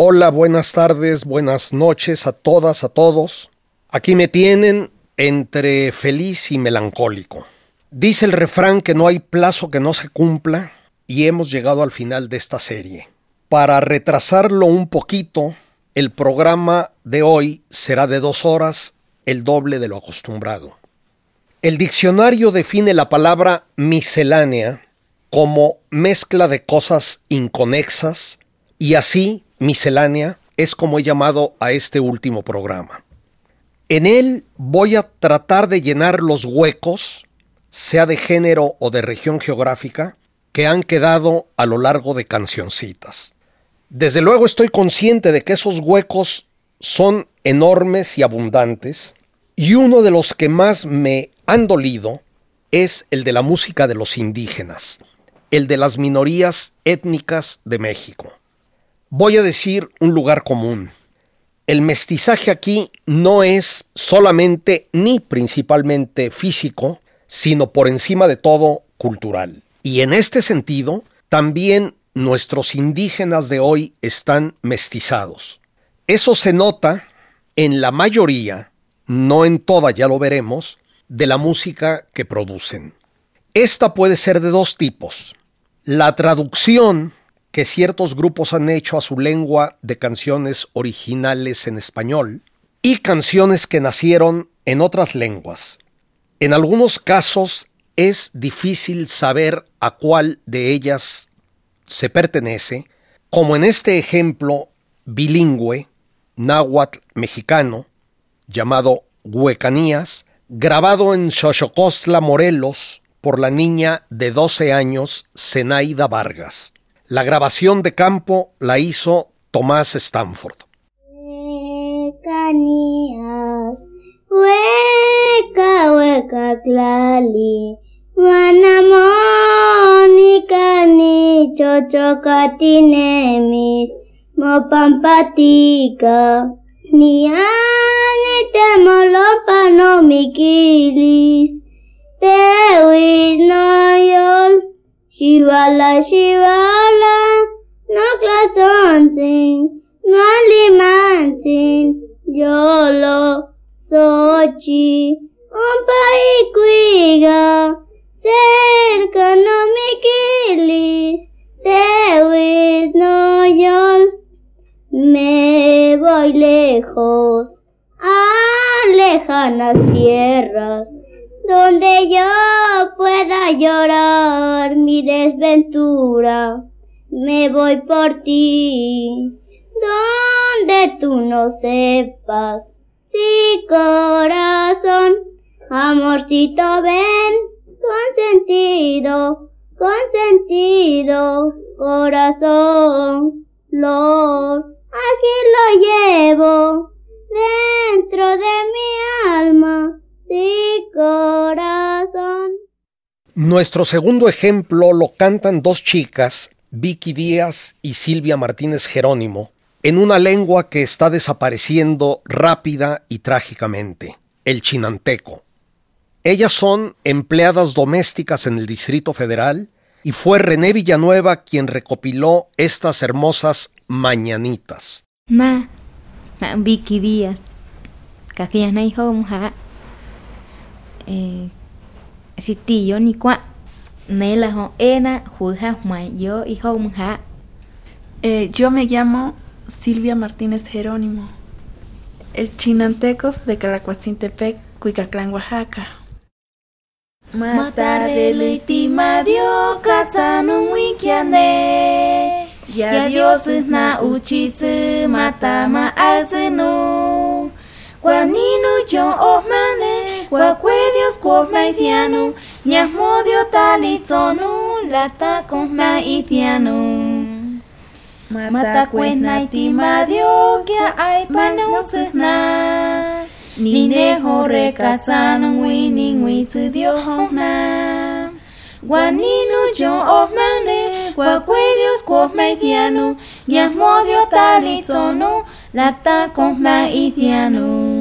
Hola, buenas tardes, buenas noches a todas, a todos. Aquí me tienen entre feliz y melancólico. Dice el refrán que no hay plazo que no se cumpla y hemos llegado al final de esta serie. Para retrasarlo un poquito, el programa de hoy será de dos horas, el doble de lo acostumbrado. El diccionario define la palabra miscelánea como mezcla de cosas inconexas y así miscelánea es como he llamado a este último programa. En él voy a tratar de llenar los huecos, sea de género o de región geográfica, que han quedado a lo largo de cancioncitas. Desde luego estoy consciente de que esos huecos son enormes y abundantes, y uno de los que más me han dolido es el de la música de los indígenas, el de las minorías étnicas de México. Voy a decir un lugar común. El mestizaje aquí no es solamente ni principalmente físico, sino por encima de todo cultural. Y en este sentido, también nuestros indígenas de hoy están mestizados. Eso se nota en la mayoría, no en toda, ya lo veremos, de la música que producen. Esta puede ser de dos tipos. La traducción que ciertos grupos han hecho a su lengua de canciones originales en español y canciones que nacieron en otras lenguas. En algunos casos es difícil saber a cuál de ellas se pertenece, como en este ejemplo bilingüe, náhuatl mexicano, llamado Huecanías, grabado en Xochocosla, Morelos, por la niña de 12 años, Zenaida Vargas. La grabación de campo la hizo Tomás Stanford. Huecanías, hueca, hueca, clali, ni chochocatinemis, mopampatica, ni ani temolopano miquilis, tewis noyol, Shivala, Shivala, no clatontin, no alimantin, yolo, sochi, un paicuiga, cerca no me quilis, dewis no yol, me voy lejos, a lejanas tierras, donde yo pueda llorar mi desventura. Me voy por ti, donde tú no sepas. Sí, corazón, amorcito, ven, consentido, consentido, corazón, lo, aquí lo llevo, Nuestro segundo ejemplo lo cantan dos chicas, Vicky Díaz y Silvia Martínez Jerónimo, en una lengua que está desapareciendo rápida y trágicamente, el chinanteco. Ellas son empleadas domésticas en el Distrito Federal y fue René Villanueva quien recopiló estas hermosas mañanitas. Ma, Vicky Díaz, eh, sitillo ni cua nela ho ena juja yo y ha eh, yo me llamo Silvia Martínez Jerónimo el chinantecos de Calacuacintepec Cuicaclán Oaxaca. Matareliti madio katsanun wikiane Ya Dios na uchitsu matama azenu Guanino yo osmane, guacuedios cosmaitiano, ñasmodio talizonu, lata cosmaitiano. Mata cuena ti madio kia ai panang sena. Ni ne hore katsan ngui ni ngui su dio hong na. Guaninu yo o mane, guacue Dios cuos mediano, ya modio talizono, lata con maidiano.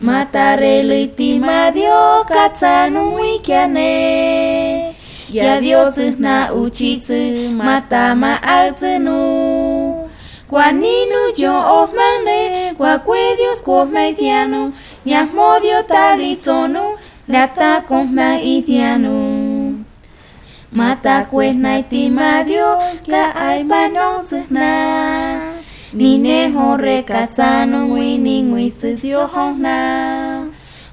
Matare litima dio katsanu wikiane. Ya Dios na uchitsu matama azenu. Guaninu yo o mane, guacue Dios cuos mediano, ya modio talizono, lata con maidiano. Mata pues naiti madio ka ai banong na Ni ne ho re ka sano ngui ni ngui su dio hong na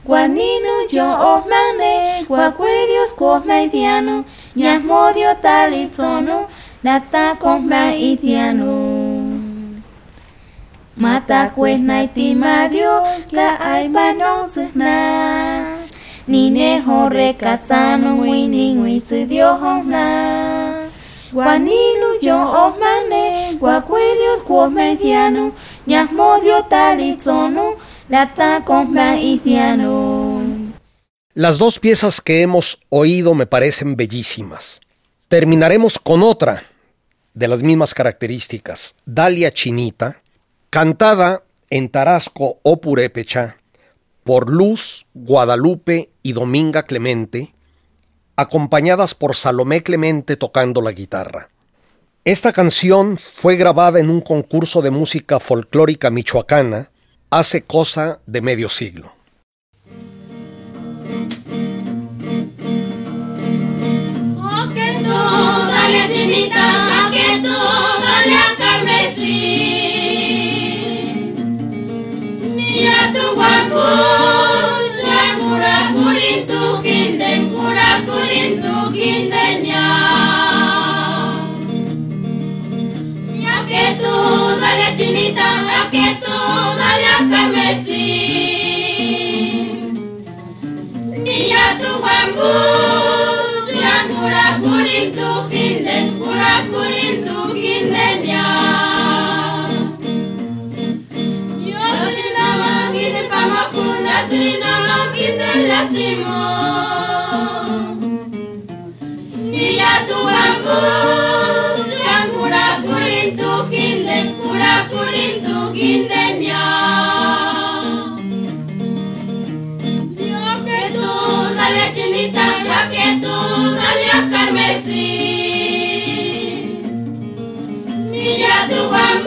Guaninu yo o mane Gua kwe dios ko mai diano Nya modio talitzono Nata con mai diano Mata pues naiti madio ka ai banong na ni ne hore katsano ngui ni ngui su dio hong na Guaninu yo o Las dos piezas que hemos oído me parecen bellísimas. Terminaremos con otra de las mismas características, Dalia Chinita, cantada en Tarasco o Purépecha por Luz, Guadalupe y Dominga Clemente, acompañadas por Salomé Clemente tocando la guitarra. Esta canción fue grabada en un concurso de música folclórica michoacana hace cosa de medio siglo. Dale a chinita, a que toda la carmesí. Ni a tu guambú, ya pura curito, quinde, pura curito, quinde, ya. Yo de la máquina, pama, cuna, serina, quinde, lastimo. Ni a tu guambú,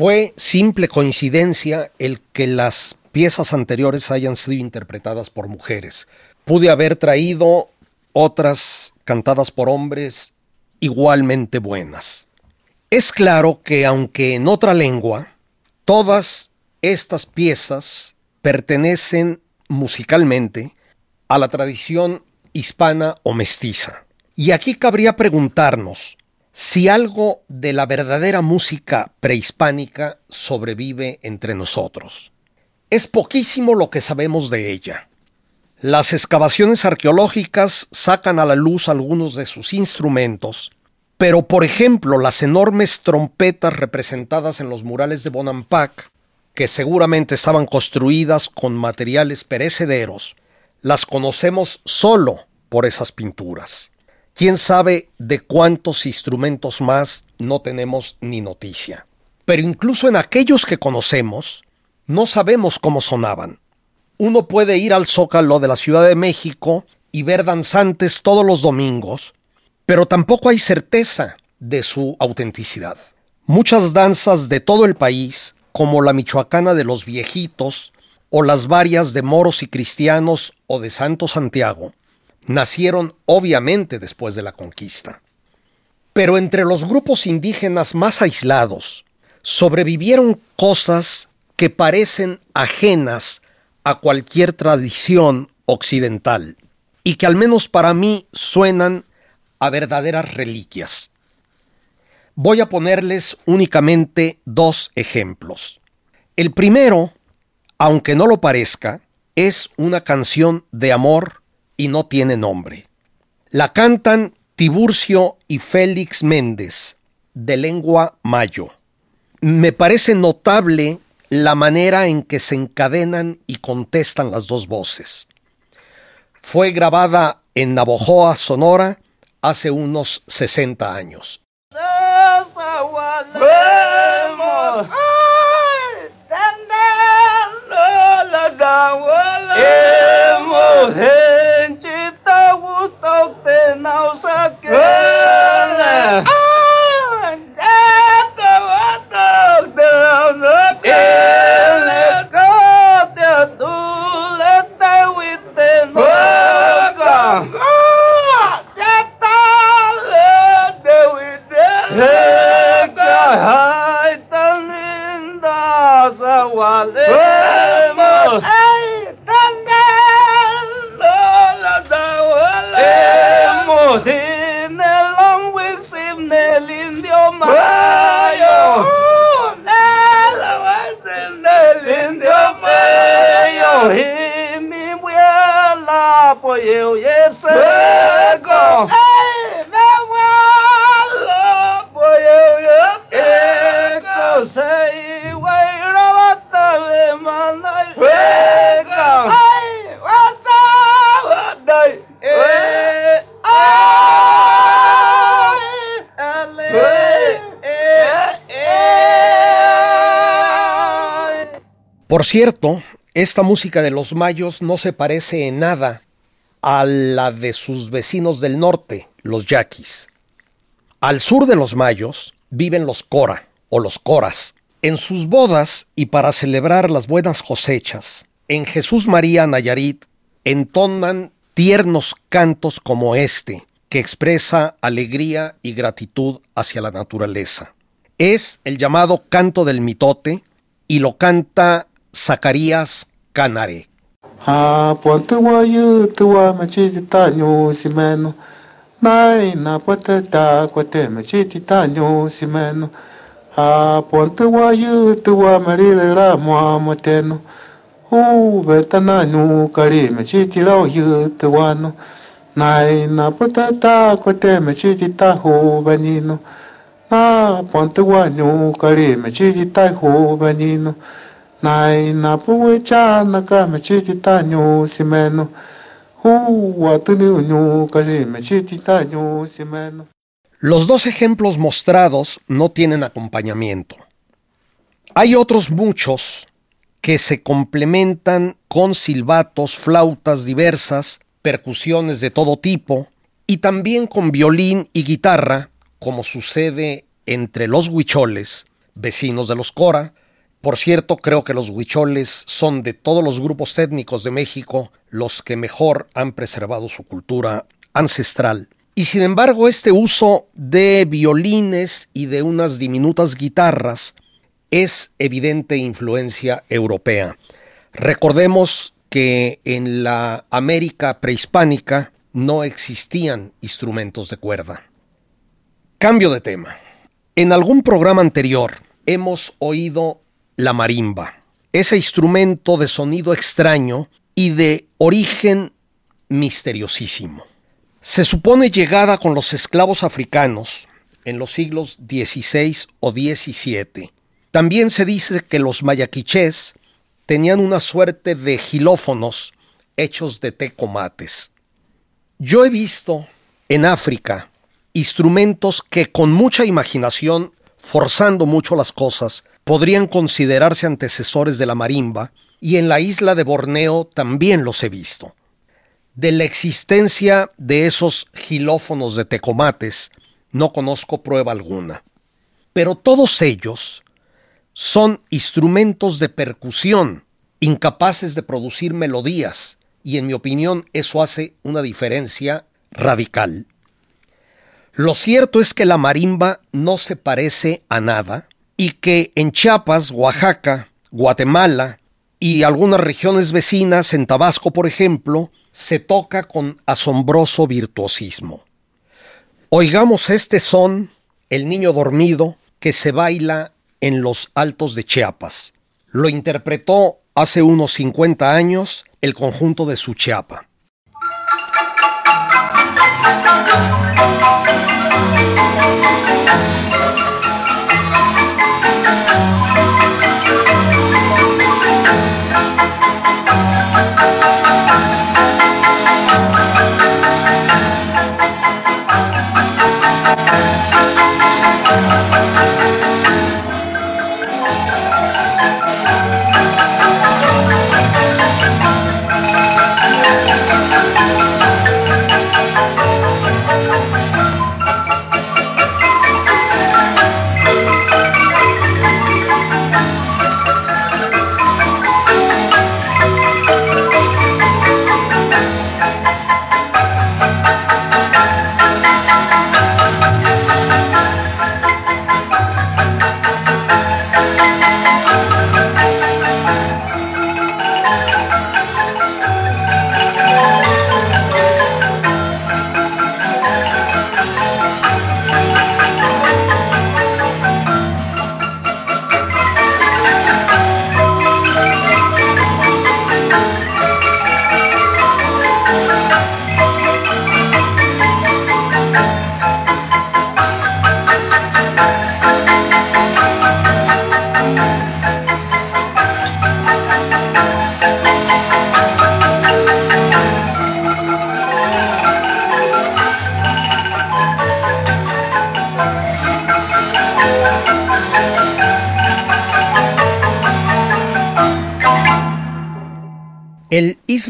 Fue simple coincidencia el que las piezas anteriores hayan sido interpretadas por mujeres. Pude haber traído otras cantadas por hombres igualmente buenas. Es claro que aunque en otra lengua, todas estas piezas pertenecen musicalmente a la tradición hispana o mestiza. Y aquí cabría preguntarnos si algo de la verdadera música prehispánica sobrevive entre nosotros. Es poquísimo lo que sabemos de ella. Las excavaciones arqueológicas sacan a la luz algunos de sus instrumentos, pero por ejemplo las enormes trompetas representadas en los murales de Bonampak, que seguramente estaban construidas con materiales perecederos, las conocemos solo por esas pinturas. Quién sabe de cuántos instrumentos más no tenemos ni noticia. Pero incluso en aquellos que conocemos, no sabemos cómo sonaban. Uno puede ir al Zócalo de la Ciudad de México y ver danzantes todos los domingos, pero tampoco hay certeza de su autenticidad. Muchas danzas de todo el país, como la michoacana de los viejitos o las varias de moros y cristianos o de Santo Santiago, nacieron obviamente después de la conquista. Pero entre los grupos indígenas más aislados, sobrevivieron cosas que parecen ajenas a cualquier tradición occidental y que al menos para mí suenan a verdaderas reliquias. Voy a ponerles únicamente dos ejemplos. El primero, aunque no lo parezca, es una canción de amor y no tiene nombre. La cantan Tiburcio y Félix Méndez, de lengua mayo. Me parece notable la manera en que se encadenan y contestan las dos voces. Fue grabada en Navojoa, Sonora, hace unos 60 años. 的脑壳。Por cierto, esta música de los mayos no se parece en nada a la de sus vecinos del norte, los yaquis. Al sur de los mayos viven los cora o los coras. En sus bodas y para celebrar las buenas cosechas, en Jesús María Nayarit entonan tiernos cantos como este, que expresa alegría y gratitud hacia la naturaleza. Es el llamado canto del mitote y lo canta Zacarías Canare. Ha ponte wayu tuwa machiti tanyo simeno. Nai na pata ta kwate machiti tanyo simeno. Ha ponte wayu tuwa marile la mwa moteno. Hu betana nu kari machiti lao yu tuwano. Nai na pata ta kwate machiti ta hu banino. Na ponte wanyu kari machiti ta hu banino. Los dos ejemplos mostrados no tienen acompañamiento. Hay otros muchos que se complementan con silbatos, flautas diversas, percusiones de todo tipo y también con violín y guitarra, como sucede entre los huicholes, vecinos de los Cora, por cierto, creo que los huicholes son de todos los grupos étnicos de México los que mejor han preservado su cultura ancestral. Y sin embargo, este uso de violines y de unas diminutas guitarras es evidente influencia europea. Recordemos que en la América prehispánica no existían instrumentos de cuerda. Cambio de tema. En algún programa anterior hemos oído la marimba, ese instrumento de sonido extraño y de origen misteriosísimo. Se supone llegada con los esclavos africanos en los siglos XVI o XVII. También se dice que los mayaquichés tenían una suerte de gilófonos hechos de tecomates. Yo he visto en África instrumentos que con mucha imaginación, forzando mucho las cosas, podrían considerarse antecesores de la marimba, y en la isla de Borneo también los he visto. De la existencia de esos gilófonos de tecomates no conozco prueba alguna. Pero todos ellos son instrumentos de percusión, incapaces de producir melodías, y en mi opinión eso hace una diferencia radical. Lo cierto es que la marimba no se parece a nada, y que en Chiapas, Oaxaca, Guatemala y algunas regiones vecinas, en Tabasco por ejemplo, se toca con asombroso virtuosismo. Oigamos este son, El Niño Dormido, que se baila en los altos de Chiapas. Lo interpretó hace unos 50 años el conjunto de Suchiapa. El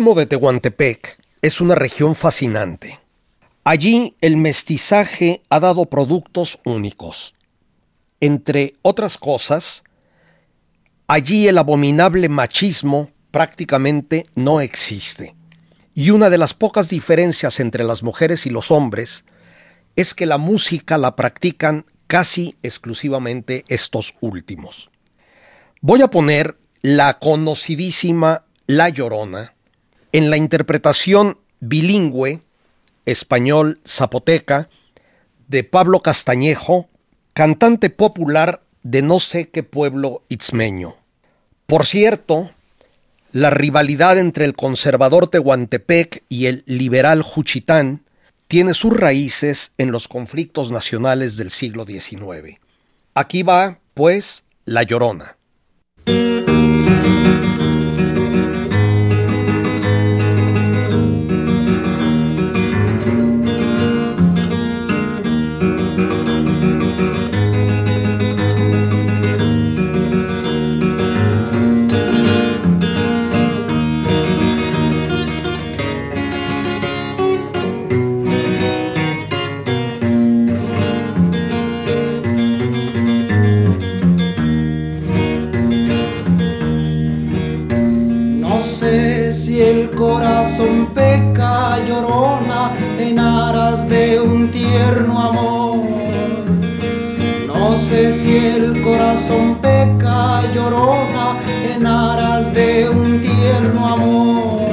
istmo de Tehuantepec es una región fascinante. Allí el mestizaje ha dado productos únicos. Entre otras cosas, allí el abominable machismo prácticamente no existe. Y una de las pocas diferencias entre las mujeres y los hombres es que la música la practican casi exclusivamente estos últimos. Voy a poner la conocidísima la Llorona, en la interpretación bilingüe español-zapoteca de Pablo Castañejo, cantante popular de no sé qué pueblo itzmeño. Por cierto, la rivalidad entre el conservador Tehuantepec y el liberal Juchitán tiene sus raíces en los conflictos nacionales del siglo XIX. Aquí va, pues, La Llorona. No sé si el corazón peca llorona en aras de un tierno amor. No sé si el corazón peca llorona en aras de un tierno amor.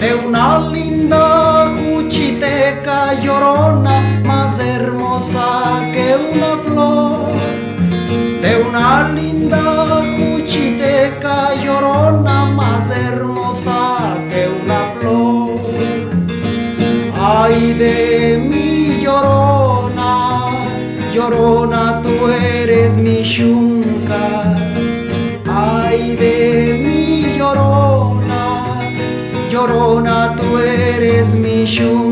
De una linda cuchiteca llorona más hermosa que una flor de una linda de mi llorona, llorona tú eres mi yunca. Ay de mi llorona, llorona tú eres mi yunca.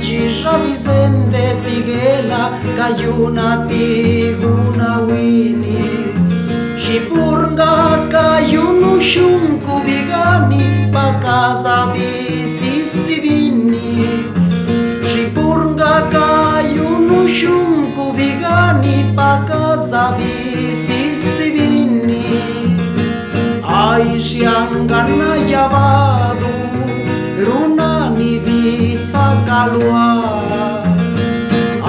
Gichisha Vicente tigela kayuna tiguna wini Shipurnga kayunu shunku bigani pakaza visisivini Shipurnga kayunu shunku bigani pakaza visisivini Aishiangana yabadu runani visa kalua.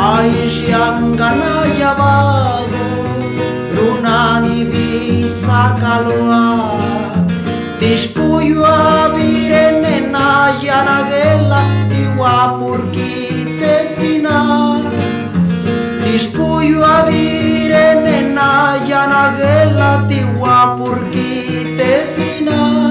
Aixian gana jabago Runan biza kalua. Dispuioa birenen aiara dela Iguapurkite zina. Dispuioa birenen aiara dela Iguapurkite zina. Dispuioa birenen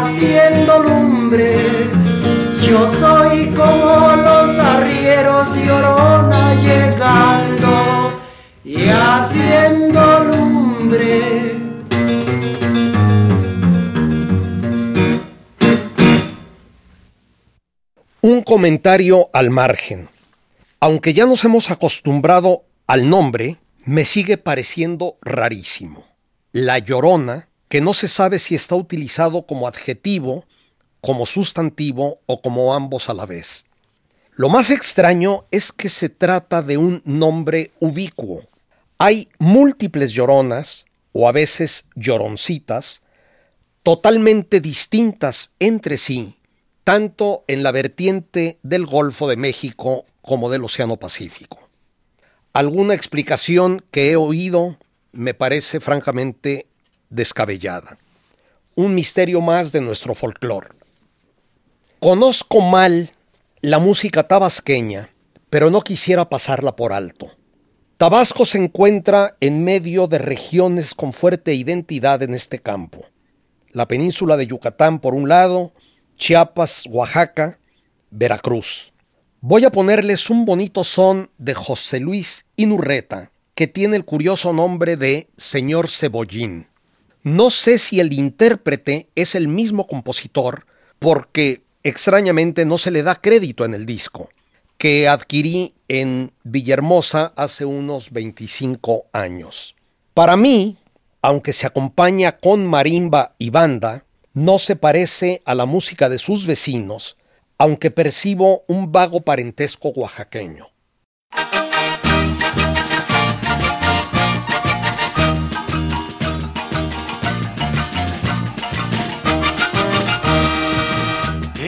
haciendo lumbre. Yo soy como los arrieros, llorona, llegando y haciendo lumbre. Un comentario al margen. Aunque ya nos hemos acostumbrado al nombre, me sigue pareciendo rarísimo. La llorona, que no se sabe si está utilizado como adjetivo, como sustantivo o como ambos a la vez. Lo más extraño es que se trata de un nombre ubicuo. Hay múltiples lloronas, o a veces lloroncitas, totalmente distintas entre sí, tanto en la vertiente del Golfo de México como del Océano Pacífico. Alguna explicación que he oído me parece francamente descabellada. Un misterio más de nuestro folclore. Conozco mal la música tabasqueña, pero no quisiera pasarla por alto. Tabasco se encuentra en medio de regiones con fuerte identidad en este campo. La península de Yucatán por un lado, Chiapas, Oaxaca, Veracruz. Voy a ponerles un bonito son de José Luis Inurreta, que tiene el curioso nombre de Señor Cebollín. No sé si el intérprete es el mismo compositor, porque extrañamente no se le da crédito en el disco, que adquirí en Villahermosa hace unos 25 años. Para mí, aunque se acompaña con marimba y banda, no se parece a la música de sus vecinos, aunque percibo un vago parentesco oaxaqueño.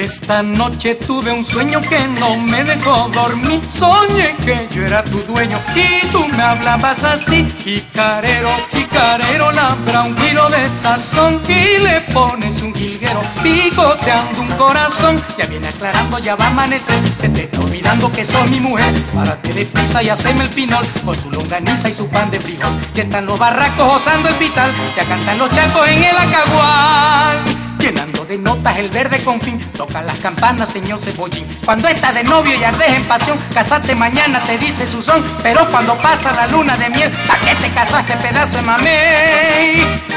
Esta noche tuve un sueño que no me dejó dormir. Soñé que yo era tu dueño y tú me hablabas así. Jicarero, jicarero, labra un kilo de sazón y le pones un jilguero picoteando un corazón. Ya viene aclarando, ya va a amanecer. Se te está olvidando que soy mi mujer. Párate de prisa y haceme el pinol con su longaniza y su pan de frijol. Ya están los barracos osando el pital, ya cantan los chacos en el acagual. Llenando de notas el verde confín. Toca las campanas, señor Cebollín. Cuando estás de novio y ardes en pasión, casate mañana, te dice su son. Pero cuando pasa la luna de miel, ¿pa' qué te casaste, pedazo de mamey?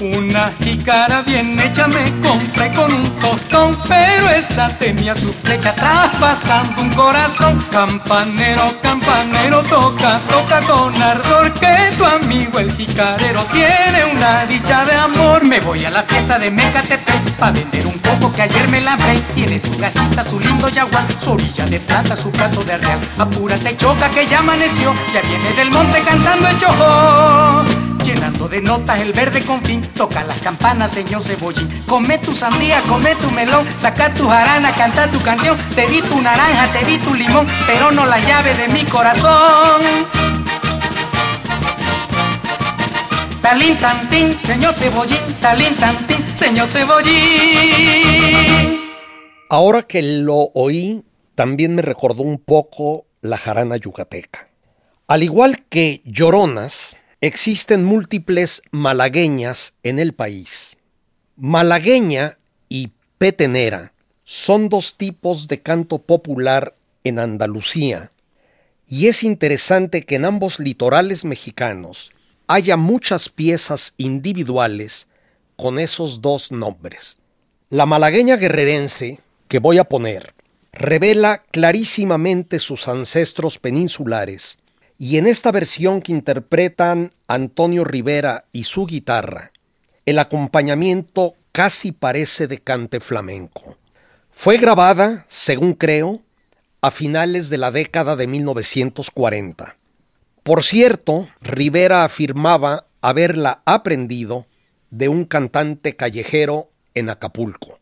Una jícara bien hecha me compré con un tostón, pero esa tenía su flecha traspasando un corazón. Campanero, campanero, toca, toca con ardor, que tu amigo el jicarero tiene una dicha de amor. Me voy a la fiesta de Mecatepe pa' vender un poco que ayer me lavé. Tiene su casita, su lindo yaguán, su orilla de plata, su plato de real. Apúrate, choca que ya amaneció, ya viene del monte cantando el chojo llenando de notas el verde confín. Toca las campanas, señor Cebollín. Come tu sandía, come tu melón, saca tu jarana, canta tu canción. Te di tu naranja, te di tu limón, pero no la llave de mi corazón. Talín tantín, señor Cebollín, talín tantín, señor Cebollín. Ahora que lo oí, también me recordó un poco la jarana yucateca. Al igual que lloronas, existen múltiples malagueñas en el país. Malagueña y petenera son dos tipos de canto popular en Andalucía, y es interesante que en ambos litorales mexicanos haya muchas piezas individuales con esos dos nombres. La malagueña guerrerense, que voy a poner, revela clarísimamente sus ancestros peninsulares y en esta versión que interpretan Antonio Rivera y su guitarra, el acompañamiento casi parece de cante flamenco. Fue grabada, según creo, a finales de la década de 1940. Por cierto, Rivera afirmaba haberla aprendido de un cantante callejero en Acapulco.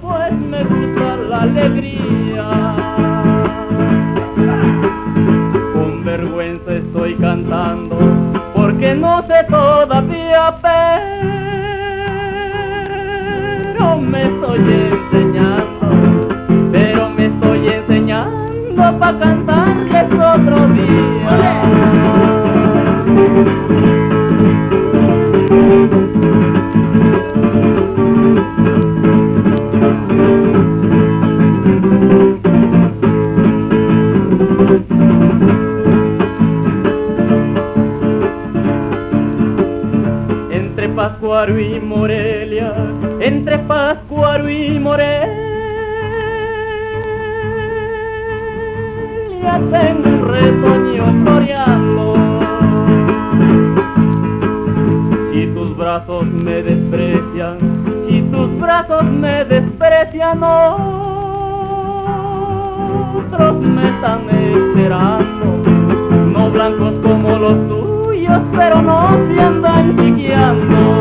Pues me gusta la alegría. Me desprecian, otros me están esperando, no blancos como los tuyos, pero no se andan chiqueando.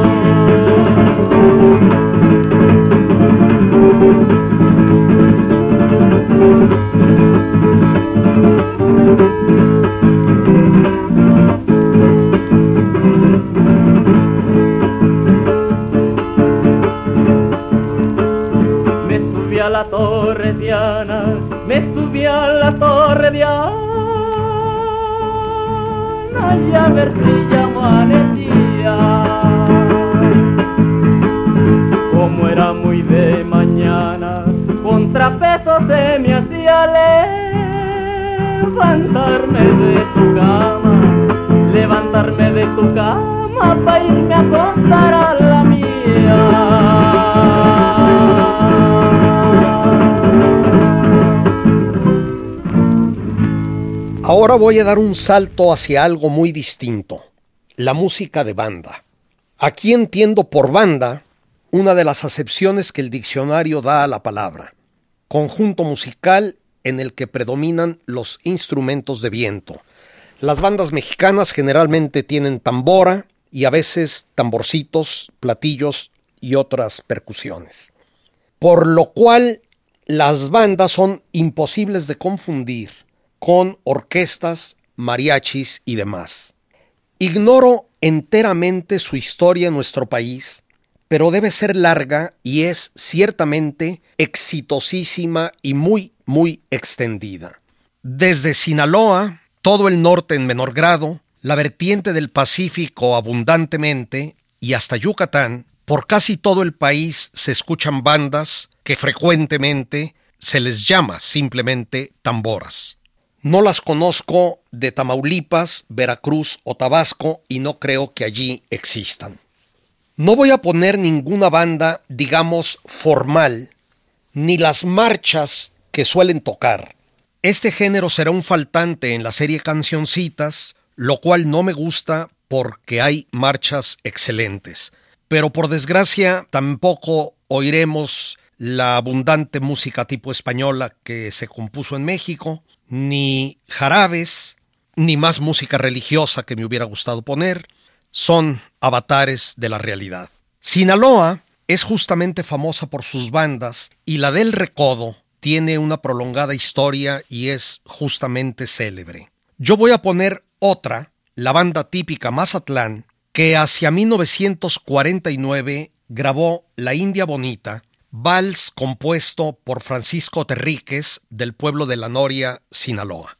De tu cama, levantarme de tu cama para irme a contar a la mía. Ahora voy a dar un salto hacia algo muy distinto, la música de banda. Aquí entiendo por banda una de las acepciones que el diccionario da a la palabra, conjunto musical en el que predominan los instrumentos de viento, Las bandas mexicanas generalmente tienen tambora y a veces tamborcitos, platillos y otras percusiones. Por lo cual las bandas son imposibles de confundir con orquestas, mariachis y demás. Ignoro enteramente su historia en nuestro país, pero debe ser larga y es ciertamente exitosísima y muy, muy extendida. Desde Sinaloa, todo el norte en menor grado, la vertiente del Pacífico abundantemente y hasta Yucatán, por casi todo el país se escuchan bandas que frecuentemente se les llama simplemente tamboras. No las conozco de Tamaulipas, Veracruz o Tabasco y no creo que allí existan. No voy a poner ninguna banda, digamos, formal, ni las marchas que suelen tocar. Este género será un faltante en la serie Cancioncitas, lo cual no me gusta porque hay marchas excelentes. Pero por desgracia tampoco oiremos la abundante música tipo española que se compuso en México, ni jarabes, ni más música religiosa que me hubiera gustado poner, son avatares de la realidad. Sinaloa es justamente famosa por sus bandas y la del Recodo tiene una prolongada historia y es justamente célebre. Yo voy a poner otra, la banda típica Mazatlán, que hacia 1949 grabó La India Bonita, vals compuesto por Francisco Terríquez del pueblo de La Noria, Sinaloa.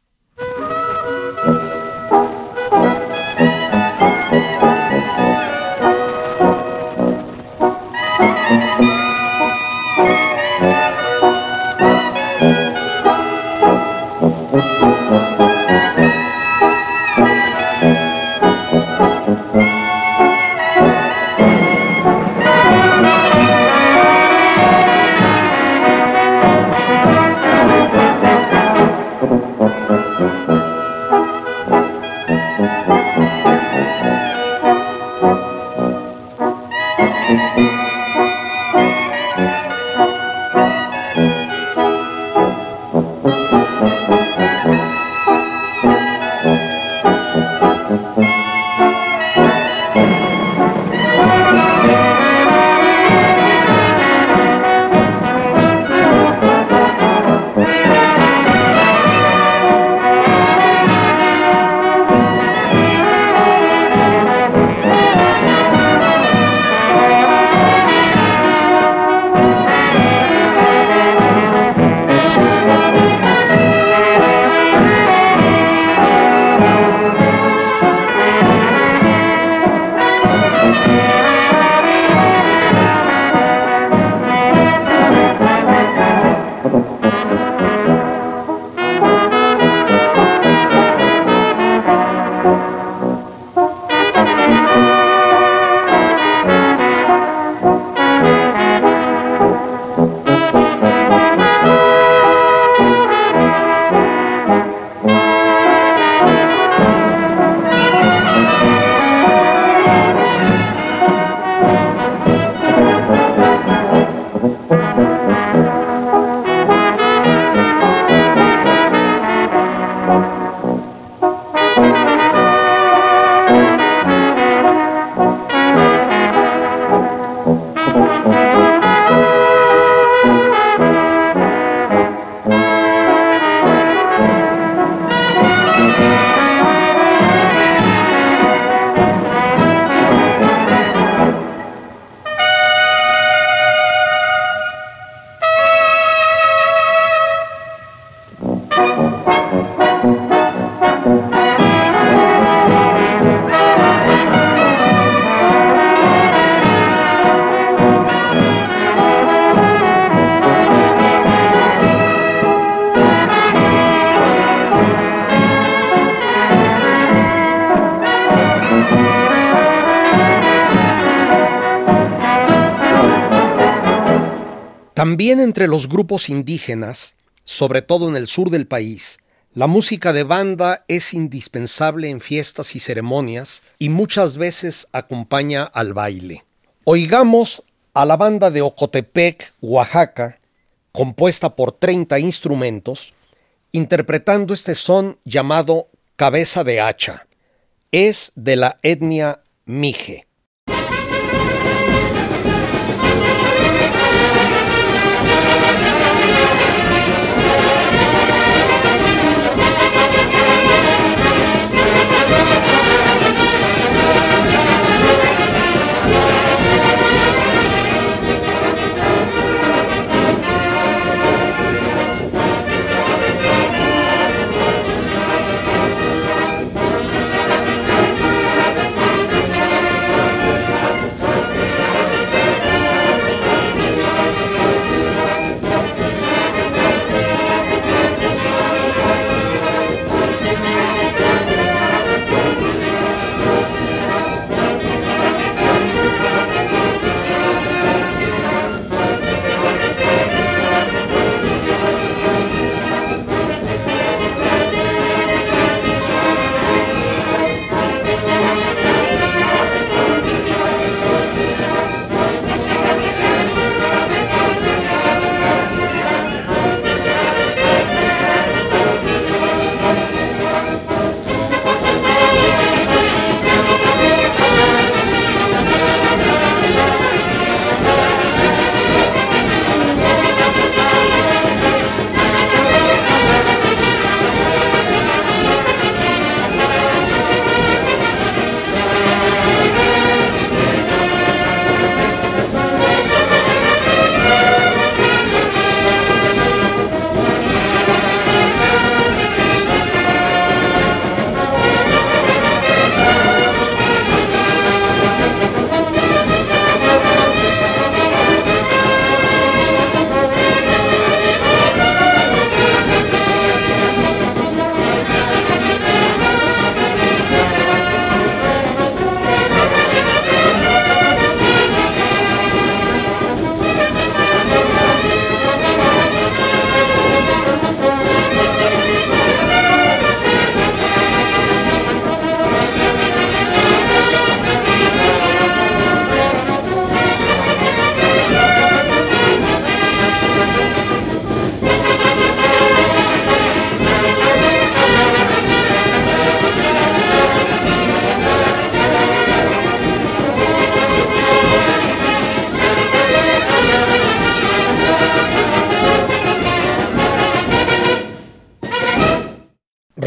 También entre los grupos indígenas, sobre todo en el sur del país, la música de banda es indispensable en fiestas y ceremonias y muchas veces acompaña al baile. Oigamos a la banda de Ocotepec, Oaxaca, compuesta por 30 instrumentos, interpretando este son llamado cabeza de hacha. Es de la etnia Mije.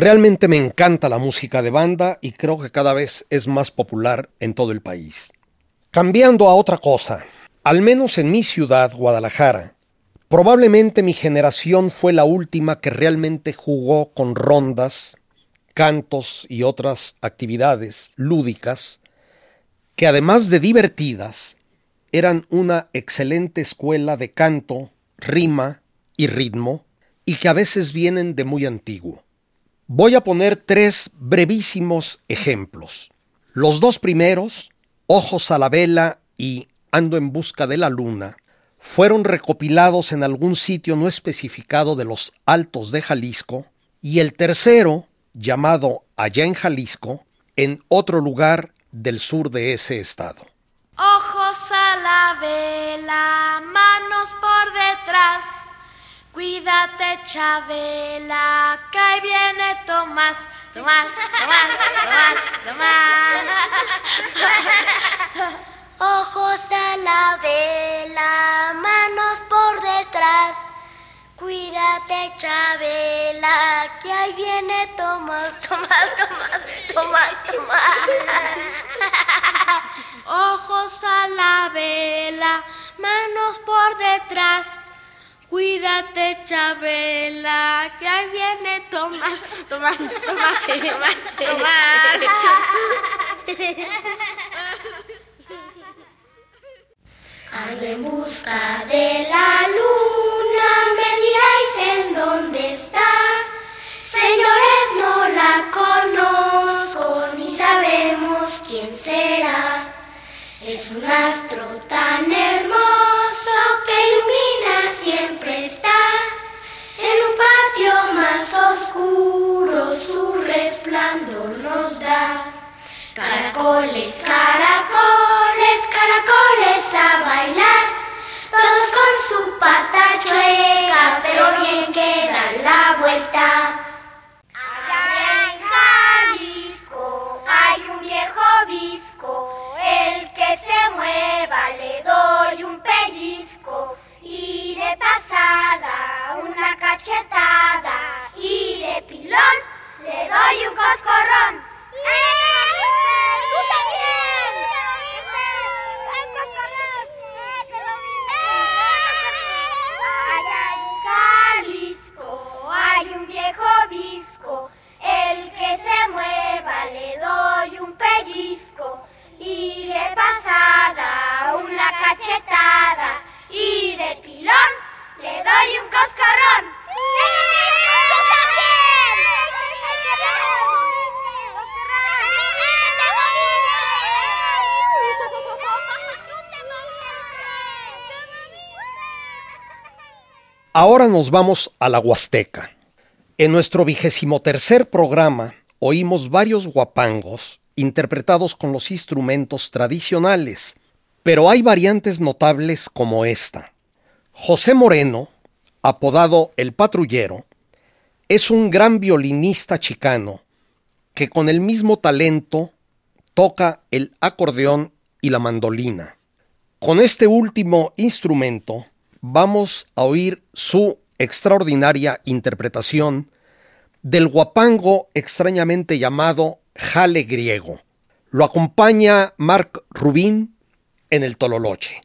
Realmente me encanta la música de banda y creo que cada vez es más popular en todo el país. Cambiando a otra cosa, al menos en mi ciudad, Guadalajara, probablemente mi generación fue la última que realmente jugó con rondas, cantos y otras actividades lúdicas que además de divertidas, eran una excelente escuela de canto, rima y ritmo, y que a veces vienen de muy antiguo. Voy a poner tres brevísimos ejemplos. Los dos primeros, Ojos a la vela y Ando en busca de la luna, fueron recopilados en algún sitio no especificado de los Altos de Jalisco, y el tercero, llamado Allá en Jalisco, en otro lugar del sur de ese estado. Ojos a la vela, manos por detrás. Cuídate, Chabela, que ahí viene Tomás. Tomás, Tomás, Tomás, Tomás. Ojos a la vela, manos por detrás. Cuídate, Chabela, que ahí viene Tomás. Tomás, Tomás, Tomás, Tomás. Ojos a la vela, manos por detrás. Cuídate, Chabela, que ahí viene Tomás. Tomás, Tomás, Tomás, Tomás. Ando en busca de la luna, me diráis en dónde está. Señores, no la conozco, ni sabemos quién será. Es un astro tan hermoso temblando nos da. Caracoles, caracoles, caracoles a bailar, todos con su pata chueca, pero bien que dan la vuelta. Allá en Jalisco hay un viejo visco, el que se mueva le doy un pellizco y de pasada una cachetada y de pilón ¡Le doy un coscorrón! ¡Eh! ¡Tú también! ¡El coscorrón! Allá en Jalisco hay un viejo visco, el que se mueva le doy un pellizco y de pasada una cachetada y de pilón le doy un coscorrón. Ahora nos vamos a la Huasteca. En nuestro vigésimo tercer programa oímos varios guapangos interpretados con los instrumentos tradicionales, pero hay variantes notables como esta. José Moreno, apodado El Patrullero, es un gran violinista chicano que con el mismo talento toca el acordeón y la mandolina. Con este último instrumento vamos a oír su extraordinaria interpretación del guapango extrañamente llamado jale griego. Lo acompaña Mark Rubin en el Tololoche.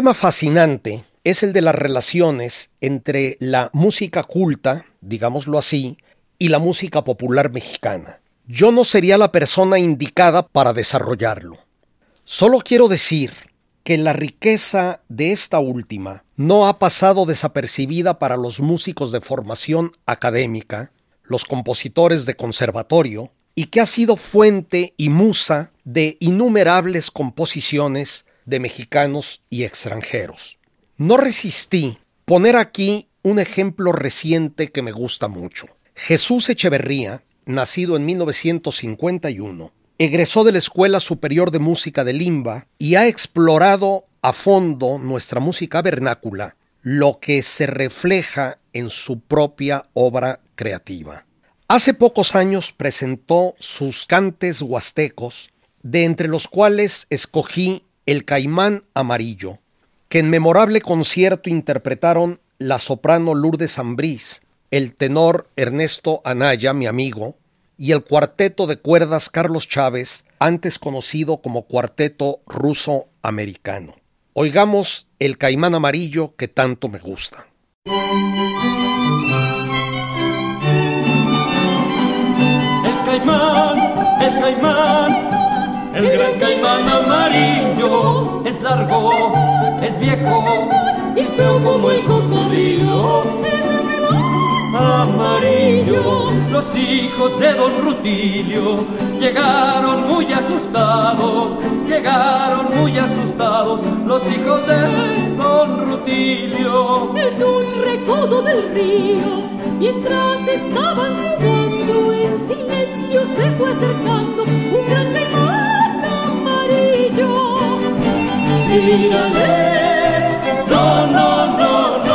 Tema fascinante es el de las relaciones entre la música culta, digámoslo así, y la música popular mexicana. Yo no sería la persona indicada para desarrollarlo. Solo quiero decir que la riqueza de esta última no ha pasado desapercibida para los músicos de formación académica, los compositores de conservatorio, y que ha sido fuente y musa de innumerables composiciones de mexicanos y extranjeros. No resistí poner aquí un ejemplo reciente que me gusta mucho. Jesús Echeverría, nacido en 1951, egresó de la Escuela Superior de Música de Limba y ha explorado a fondo nuestra música vernácula, lo que se refleja en su propia obra creativa. Hace pocos años presentó sus cantes huastecos, de entre los cuales escogí el Caimán Amarillo, que en memorable concierto interpretaron la soprano Lourdes Ambrís, el tenor Ernesto Anaya, mi amigo, y el cuarteto de cuerdas Carlos Chávez, antes conocido como Cuarteto Ruso-Americano. Oigamos el Caimán Amarillo que tanto me gusta. El caimán, el caimán, el gran caimán amarillo es largo, es viejo y feo como el cocodrilo. Es el amarillo. Los hijos de don Rutilio llegaron muy asustados, llegaron muy asustados los hijos de don Rutilio. En un recodo del río, mientras estaban jugando, en silencio se fue acercando un gran caimán Mírale, no, no, no, no,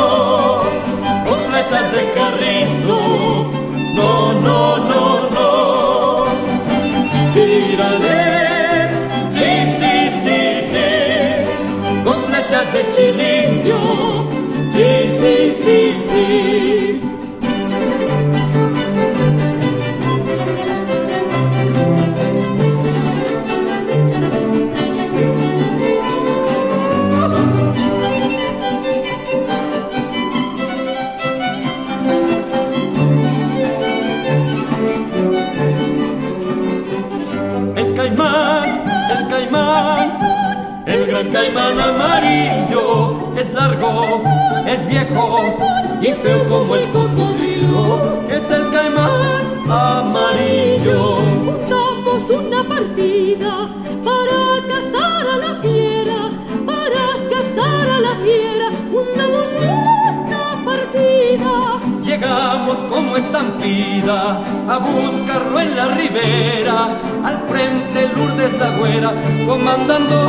comandando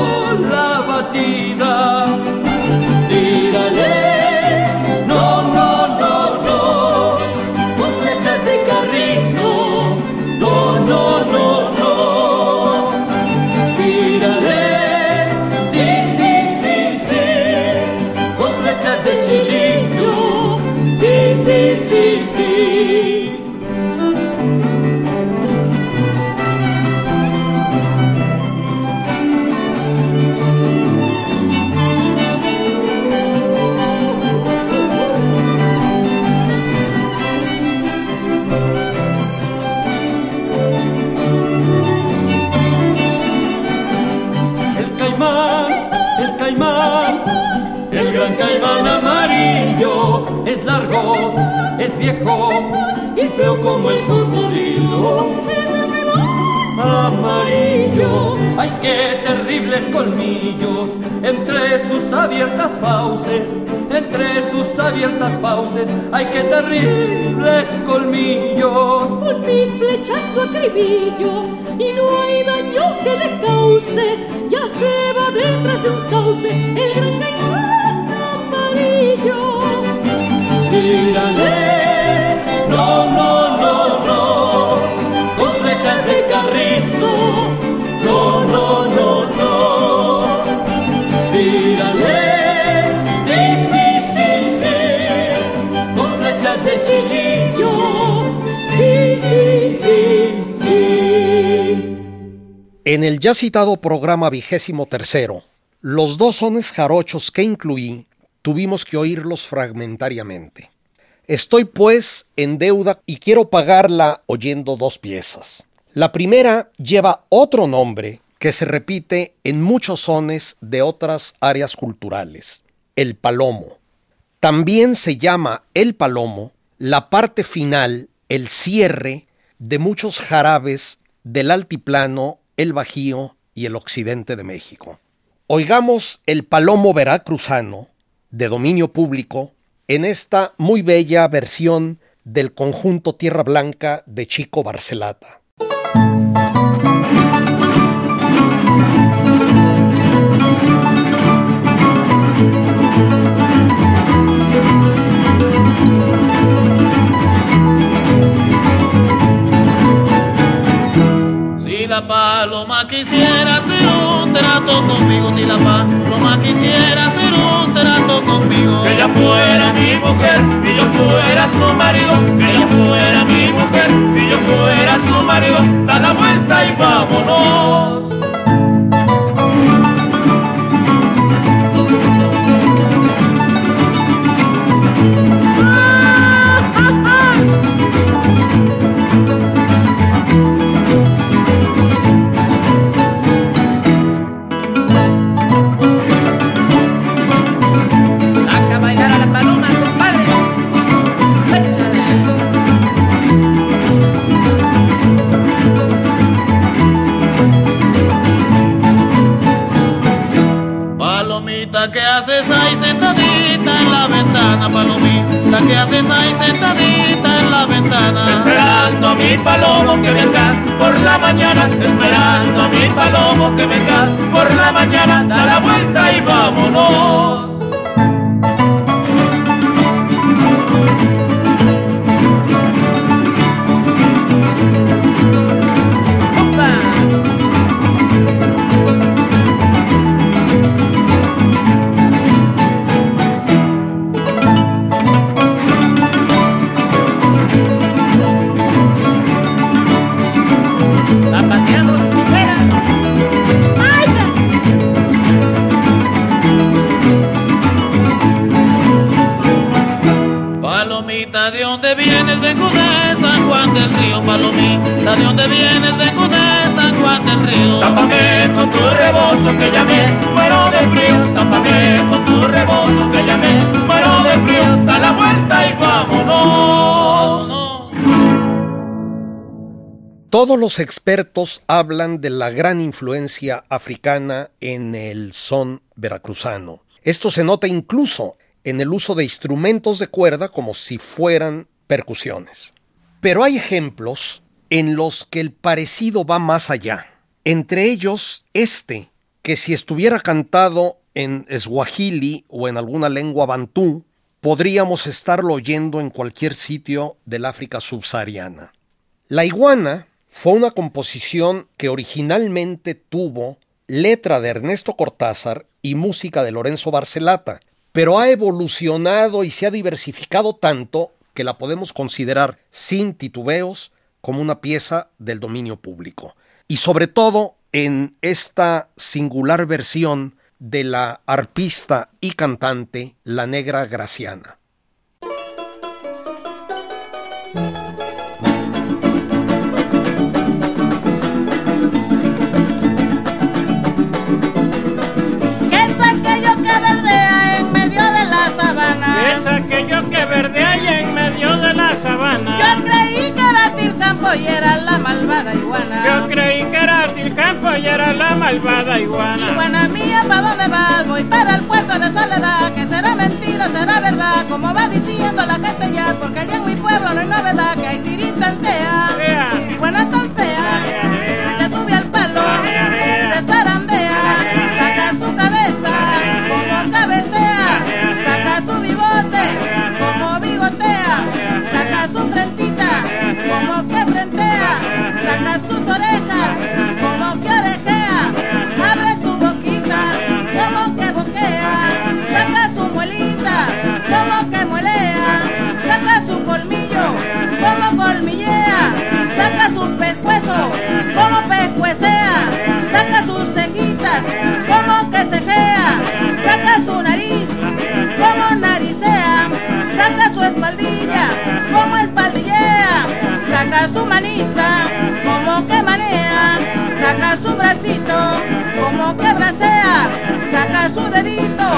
entre sus abiertas fauces, entre sus abiertas fauces, ay qué terribles colmillos. Con mis flechas lo acribillo y no hay daño que le cause. Ya se va detrás de un sauce el gran caimán amarillo. Tírale, no, no, no, no, con flechas de carrizo, no, no, no, no. En el ya citado programa vigésimo tercero, los dos sones jarochos que incluí tuvimos que oírlos fragmentariamente. Estoy pues en deuda y quiero pagarla oyendo dos piezas. La primera lleva otro nombre que se repite en muchos sones de otras áreas culturales, el palomo. También se llama el palomo la parte final, el cierre de muchos jarabes del altiplano, el Bajío y el occidente de México. Oigamos el palomo veracruzano, de dominio público, en esta muy bella versión del conjunto Tierra Blanca de Chico Barcelata. La paloma quisiera hacer un trato conmigo, si la paloma quisiera hacer un trato conmigo, ella fuera mi mujer y yo fuera su marido, expertos hablan de la gran influencia africana en el son veracruzano. Esto se nota incluso en el uso de instrumentos de cuerda como si fueran percusiones. Pero hay ejemplos en los que el parecido va más allá. Entre ellos, este, que si estuviera cantado en swahili o en alguna lengua bantú, podríamos estarlo oyendo en cualquier sitio del África subsahariana. La iguana fue una composición que originalmente tuvo letra de Ernesto Cortázar y música de Lorenzo Barcelata, pero ha evolucionado y se ha diversificado tanto que la podemos considerar sin titubeos como una pieza del dominio público. Y sobre todo en esta singular versión de la arpista y cantante La Negra Graciana. Verdea en medio de la sabana? Es aquello que verdea en medio de la sabana. Yo creí que era Tilcampo y era la malvada iguana. Yo creí que era Tilcampo y era la malvada iguana. Iguana mía, ¿para dónde vas? Voy para el puerto de Soledad. Que será mentira, será verdad. Como va diciendo la gente ya. Porque allá en mi pueblo no hay novedad. Que hay tirita entea. Iguana tan fea. Espaldilla. Como espaldillea. Saca su manita. Como que manea. Saca su bracito. Como que bracea. Saca su dedito.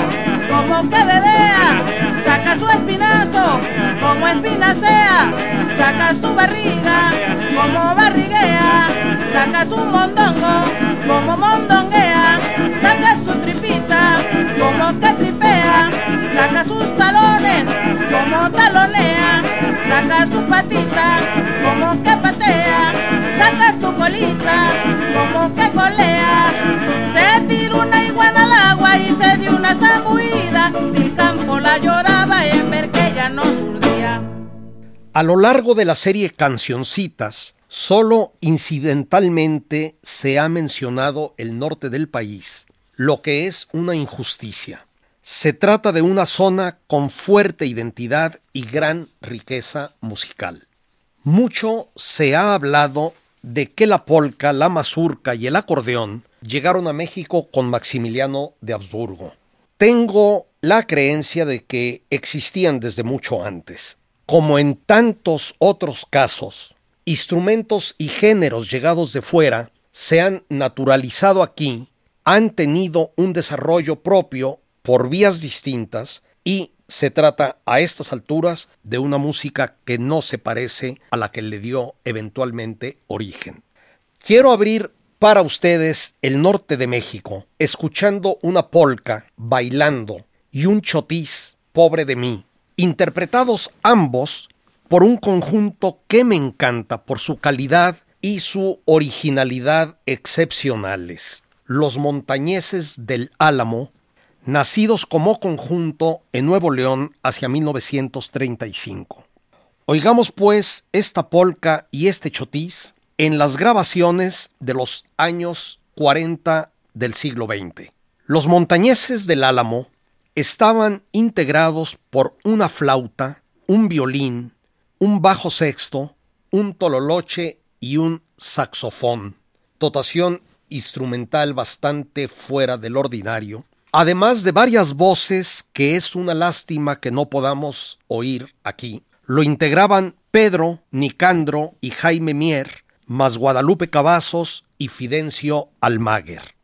Como que dedea. Saca su espinazo. Como espinacea. Saca su barriga. Como barriguea. Saca su mondongo. Como mondonguea. Saca su tripita. Como que tripea. Saca sus talones. Como talonea. Saca su patita. Como que patea. Saca su colita. Como que colea. Se tiró una iguana al agua y se dio una zambuida. Del campo la lloraba en ver que ella no surdía. A lo largo de la serie Cancioncitas, solo incidentalmente se ha mencionado el norte del país, lo que es una injusticia. Se trata de una zona con fuerte identidad y gran riqueza musical. Mucho se ha hablado de que la polca, la mazurca y el acordeón llegaron a México con Maximiliano de Habsburgo. Tengo la creencia de que existían desde mucho antes. Como en tantos otros casos, instrumentos y géneros llegados de fuera se han naturalizado aquí, han tenido un desarrollo propio por vías distintas y se trata a estas alturas de una música que no se parece a la que le dio eventualmente origen. Quiero abrir para ustedes el norte de México, escuchando una polca, bailando, y un chotis, pobre de mí, interpretados ambos por un conjunto que me encanta por su calidad y su originalidad excepcionales. Los montañeses del Álamo, nacidos como conjunto en Nuevo León hacia 1935. Oigamos pues esta polca y este chotis en las grabaciones de los años 40 del siglo XX. Los montañeses del Álamo estaban integrados por una flauta, un violín, un bajo sexto, un tololoche y un saxofón, dotación instrumental bastante fuera del ordinario, además de varias voces que es una lástima que no podamos oír aquí. Lo integraban Pedro, Nicandro y Jaime Mier, más Guadalupe Cavazos y Fidencio Almaguer.